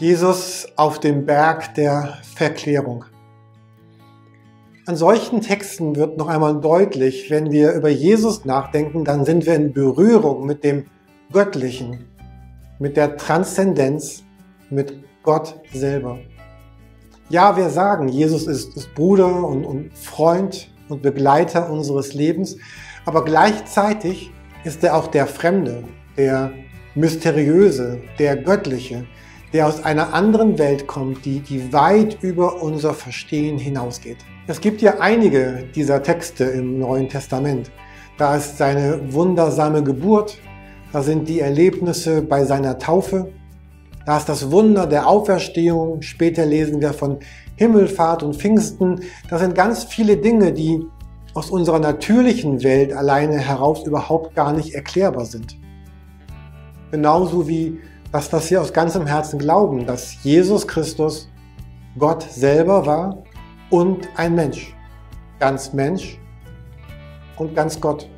Jesus auf dem Berg der Verklärung. An solchen Texten wird noch einmal deutlich, wenn wir über Jesus nachdenken, dann sind wir in Berührung mit dem Göttlichen, mit der Transzendenz, mit Gott selber. Ja, wir sagen, Jesus ist, ist Bruder und, und Freund und Begleiter unseres Lebens, aber gleichzeitig ist er auch der Fremde, der Mysteriöse, der Göttliche, der aus einer anderen Welt kommt, die, die weit über unser Verstehen hinausgeht. Es gibt ja einige dieser Texte im Neuen Testament. Da ist seine wundersame Geburt, da sind die Erlebnisse bei seiner Taufe, da ist das Wunder der Auferstehung, später lesen wir von Himmelfahrt und Pfingsten. Da sind ganz viele Dinge, die aus unserer natürlichen Welt alleine heraus überhaupt gar nicht erklärbar sind. Genauso wie das, was wir aus ganzem Herzen glauben, dass Jesus Christus Gott selber war und ein Mensch. Ganz Mensch und ganz Gott.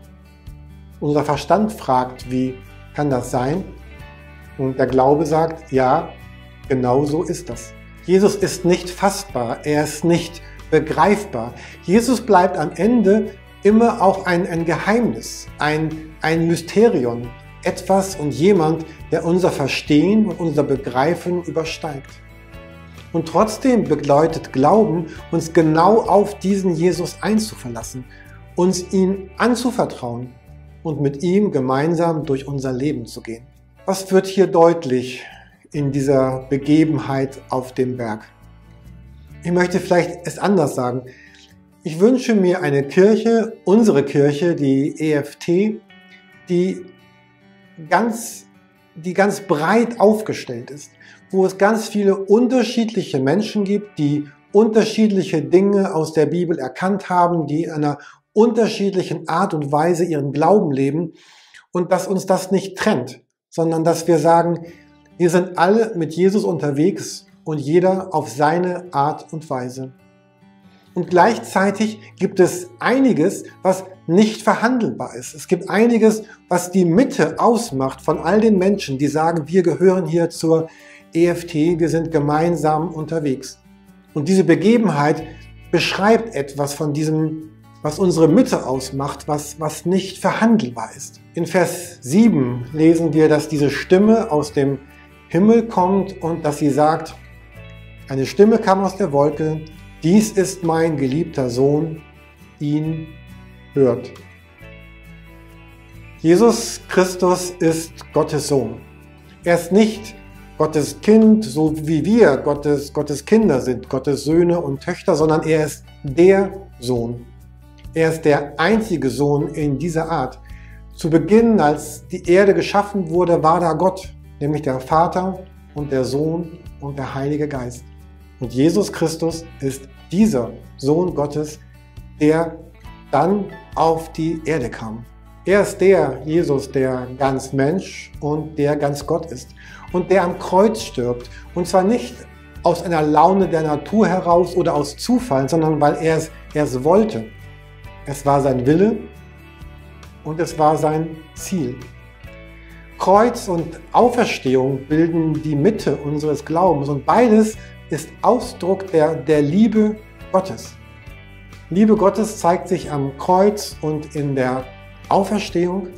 Unser Verstand fragt, wie kann das sein? Und der Glaube sagt, ja, genau so ist das. Jesus ist nicht fassbar, er ist nicht begreifbar. Jesus bleibt am Ende immer auch ein, ein Geheimnis, ein, ein Mysterium, etwas und jemand, der unser Verstehen und unser Begreifen übersteigt. Und trotzdem begleitet Glauben, uns genau auf diesen Jesus einzuverlassen, uns ihn anzuvertrauen und mit ihm gemeinsam durch unser Leben zu gehen. Was wird hier deutlich in dieser Begebenheit auf dem Berg? Ich möchte vielleicht es anders sagen. Ich wünsche mir eine Kirche, unsere Kirche, die EFT, die ganz, die ganz breit aufgestellt ist, wo es ganz viele unterschiedliche Menschen gibt, die unterschiedliche Dinge aus der Bibel erkannt haben, die in einer unterschiedlichen Art und Weise ihren Glauben leben und dass uns das nicht trennt, sondern dass wir sagen, wir sind alle mit Jesus unterwegs und jeder auf seine Art und Weise. Und gleichzeitig gibt es einiges, was nicht verhandelbar ist. Es gibt einiges, was die Mitte ausmacht von all den Menschen, die sagen, wir gehören hier zur EFT, wir sind gemeinsam unterwegs. Und diese Begebenheit beschreibt etwas von diesem, was unsere Mitte ausmacht, was, was nicht verhandelbar ist. In Vers 7 lesen wir, dass diese Stimme aus dem Himmel kommt und dass sie sagt, eine Stimme kam aus der Wolke, dies ist mein geliebter Sohn, ihn hört. Jesus Christus ist Gottes Sohn. Er ist nicht Gottes Kind, so wie wir Gottes, Gottes Kinder sind, Gottes Söhne und Töchter, sondern er ist der Sohn. Er ist der einzige Sohn in dieser Art. Zu Beginn, als die Erde geschaffen wurde, war da Gott, nämlich der Vater und der Sohn und der Heilige Geist. Und Jesus Christus ist dieser Sohn Gottes, der dann auf die Erde kam. Er ist der Jesus, der ganz Mensch und der ganz Gott ist. Und der am Kreuz stirbt. Und zwar nicht aus einer Laune der Natur heraus oder aus Zufall, sondern weil er es, er es wollte. Es war sein Wille und es war sein Ziel. Kreuz und Auferstehung bilden die Mitte unseres Glaubens und beides ist Ausdruck der, der Liebe Gottes. Liebe Gottes zeigt sich am Kreuz und in der Auferstehung.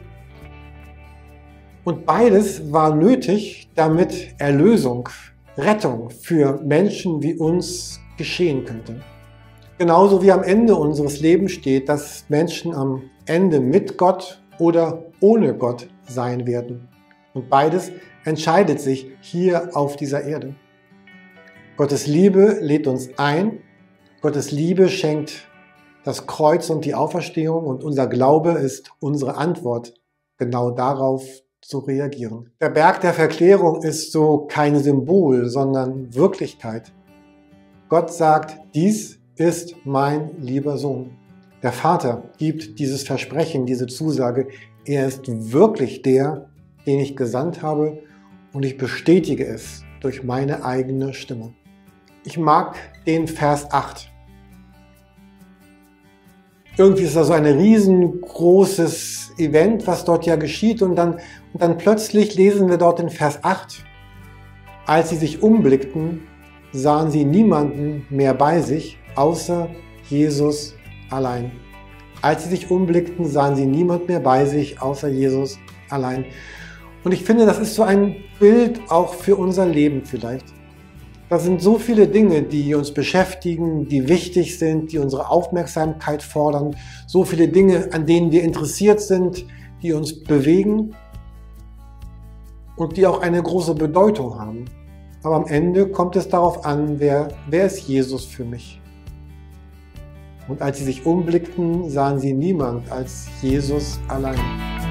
Und beides war nötig, damit Erlösung, Rettung für Menschen wie uns geschehen könnte. Genauso wie am Ende unseres Lebens steht, dass Menschen am Ende mit Gott oder ohne Gott sein werden. Und beides entscheidet sich hier auf dieser Erde. Gottes Liebe lädt uns ein. Gottes Liebe schenkt das Kreuz und die Auferstehung und unser Glaube ist unsere Antwort, genau darauf zu reagieren. Der Berg der Verklärung ist so kein Symbol, sondern Wirklichkeit. Gott sagt, dies ist mein lieber Sohn. Der Vater gibt dieses Versprechen, diese Zusage. Er ist wirklich der, den ich gesandt habe und ich bestätige es durch meine eigene Stimme. Ich mag den Vers 8. Irgendwie ist das so ein riesengroßes Event, was dort ja geschieht und dann, und dann plötzlich lesen wir dort in Vers 8. Als sie sich umblickten, sahen sie niemanden mehr bei sich, außer Jesus allein. Als sie sich umblickten, sahen sie niemand mehr bei sich, außer Jesus allein. Und ich finde, das ist so ein Bild auch für unser Leben vielleicht. Da sind so viele Dinge, die uns beschäftigen, die wichtig sind, die unsere Aufmerksamkeit fordern, so viele Dinge, an denen wir interessiert sind, die uns bewegen und die auch eine große Bedeutung haben. Aber am Ende kommt es darauf an, wer, wer ist Jesus für mich? Und als sie sich umblickten, sahen sie niemand als Jesus allein.